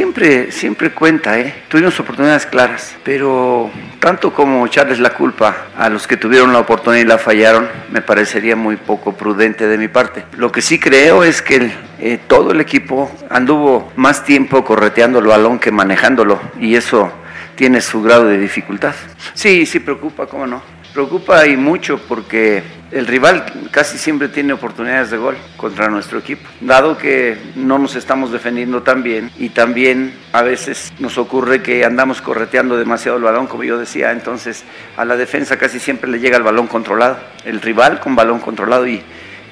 siempre, siempre cuenta, ¿eh? Tuvimos oportunidades claras, pero tanto como echarles la culpa a los que tuvieron la oportunidad y la fallaron, me parecería muy poco prudente de mi parte. Lo que sí creo es que eh, todo el equipo anduvo más tiempo correteando el balón que manejándolo, y eso tiene su grado de dificultad. Sí, sí preocupa, ¿cómo no? Preocupa y mucho porque el rival casi siempre tiene oportunidades de gol contra nuestro equipo. Dado que no nos estamos defendiendo tan bien y también a veces nos ocurre que andamos correteando demasiado el balón, como yo decía, entonces a la defensa casi siempre le llega el balón controlado, el rival con balón controlado y,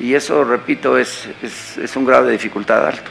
y eso, repito, es, es, es un grado de dificultad alto.